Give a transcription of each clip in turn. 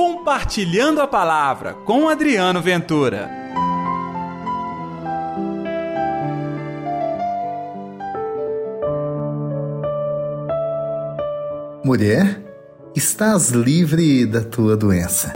Compartilhando a Palavra com Adriano Ventura. Mulher, estás livre da tua doença.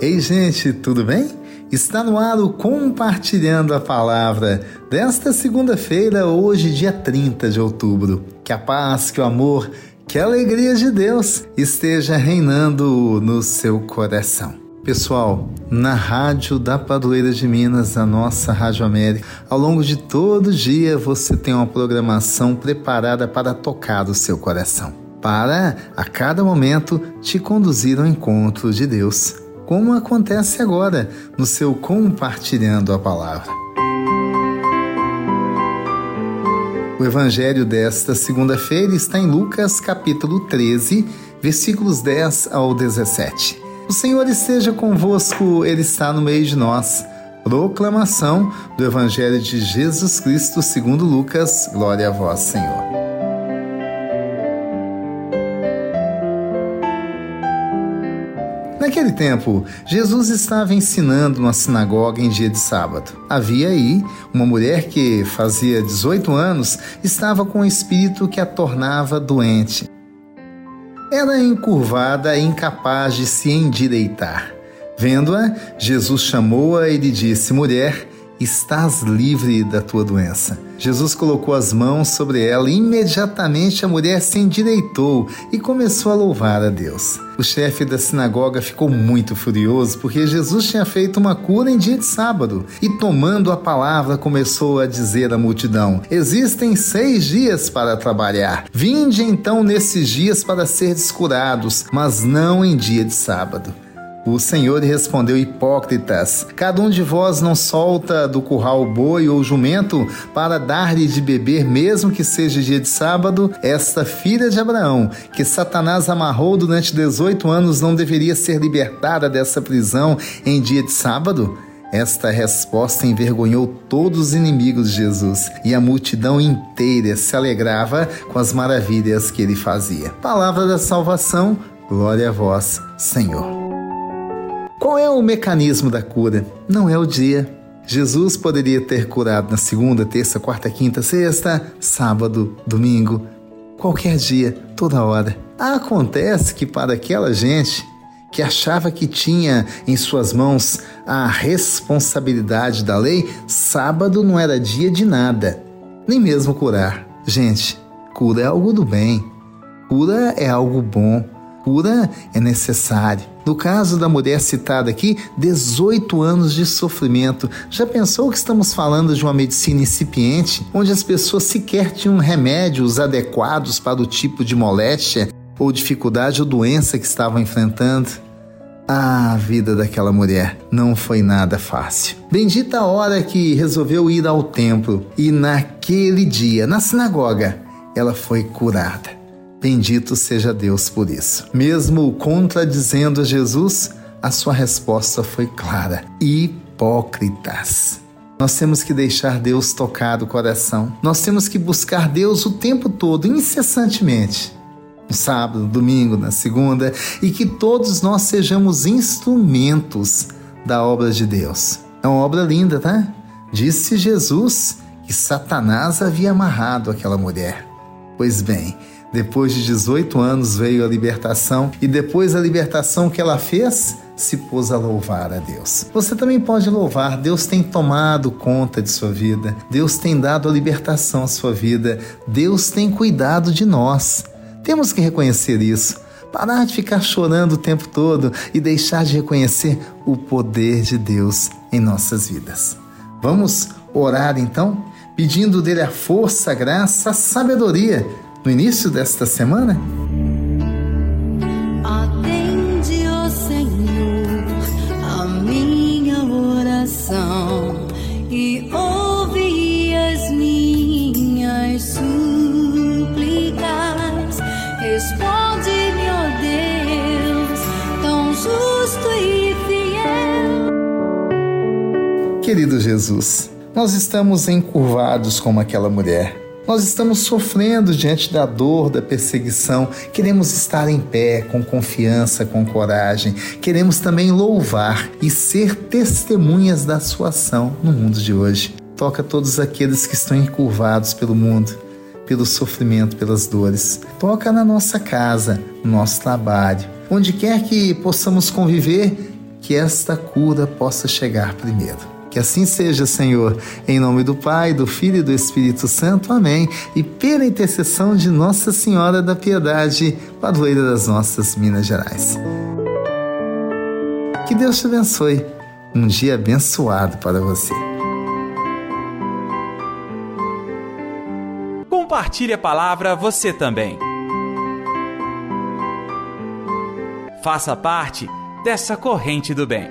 Ei, gente, tudo bem? Está no ar o Compartilhando a Palavra desta segunda-feira, hoje, dia 30 de outubro. Que a paz, que o amor, que a alegria de Deus esteja reinando no seu coração. Pessoal, na Rádio da Padroeira de Minas, a nossa Rádio América, ao longo de todo dia você tem uma programação preparada para tocar o seu coração, para a cada momento te conduzir ao encontro de Deus, como acontece agora no seu Compartilhando a Palavra. O evangelho desta segunda-feira está em Lucas capítulo 13, versículos 10 ao 17. O Senhor esteja convosco, Ele está no meio de nós. Proclamação do Evangelho de Jesus Cristo segundo Lucas. Glória a vós, Senhor. Naquele tempo, Jesus estava ensinando numa sinagoga em dia de sábado. Havia aí uma mulher que fazia 18 anos estava com um espírito que a tornava doente. Era encurvada e incapaz de se endireitar. Vendo-a, Jesus chamou-a e lhe disse: Mulher, estás livre da tua doença. Jesus colocou as mãos sobre ela e imediatamente a mulher se endireitou e começou a louvar a Deus. O chefe da sinagoga ficou muito furioso porque Jesus tinha feito uma cura em dia de sábado e, tomando a palavra, começou a dizer à multidão: Existem seis dias para trabalhar. Vinde então nesses dias para ser curados, mas não em dia de sábado. O Senhor respondeu: Hipócritas, cada um de vós não solta do curral boi ou jumento para dar-lhe de beber, mesmo que seja dia de sábado? Esta filha de Abraão, que Satanás amarrou durante 18 anos, não deveria ser libertada dessa prisão em dia de sábado? Esta resposta envergonhou todos os inimigos de Jesus e a multidão inteira se alegrava com as maravilhas que ele fazia. Palavra da salvação, glória a vós, Senhor. Qual é o mecanismo da cura? Não é o dia. Jesus poderia ter curado na segunda, terça, quarta, quinta, sexta, sábado, domingo, qualquer dia, toda hora. Acontece que para aquela gente que achava que tinha em suas mãos a responsabilidade da lei, sábado não era dia de nada, nem mesmo curar. Gente, cura é algo do bem, cura é algo bom cura é necessária. No caso da mulher citada aqui, 18 anos de sofrimento. Já pensou que estamos falando de uma medicina incipiente, onde as pessoas sequer tinham remédios adequados para o tipo de moléstia ou dificuldade ou doença que estavam enfrentando? Ah, a vida daquela mulher não foi nada fácil. Bendita a hora que resolveu ir ao templo e naquele dia, na sinagoga, ela foi curada. Bendito seja Deus por isso. Mesmo contradizendo Jesus, a sua resposta foi clara: hipócritas. Nós temos que deixar Deus tocar o coração. Nós temos que buscar Deus o tempo todo, incessantemente. No sábado, no domingo, na segunda, e que todos nós sejamos instrumentos da obra de Deus. É uma obra linda, tá? Disse Jesus que Satanás havia amarrado aquela mulher. Pois bem, depois de 18 anos veio a libertação e depois da libertação que ela fez, se pôs a louvar a Deus. Você também pode louvar, Deus tem tomado conta de sua vida, Deus tem dado a libertação à sua vida, Deus tem cuidado de nós. Temos que reconhecer isso. Parar de ficar chorando o tempo todo e deixar de reconhecer o poder de Deus em nossas vidas. Vamos orar então, pedindo dele a força, a graça, a sabedoria no início desta semana? Atende, ó Senhor, a minha oração e ouve as minhas súplicas. Responde-me, ó Deus, tão justo e fiel. Querido Jesus, nós estamos encurvados como aquela mulher Nós estamos sofrendo diante da dor, da perseguição. Queremos estar em pé, com confiança, com coragem. Queremos também louvar e ser testemunhas da sua ação no mundo de hoje. Toca todos aqueles que estão encurvados pelo mundo, pelo sofrimento, pelas dores. Toca na nossa casa, no nosso trabalho. Onde quer que possamos conviver, que esta cura possa chegar primeiro. Que assim seja, Senhor, em nome do Pai, do Filho e do Espírito Santo. Amém. E pela intercessão de Nossa Senhora da Piedade, padroeira das nossas Minas Gerais. Que Deus te abençoe. Um dia abençoado para você. Compartilhe a palavra você também. Faça parte dessa corrente do bem.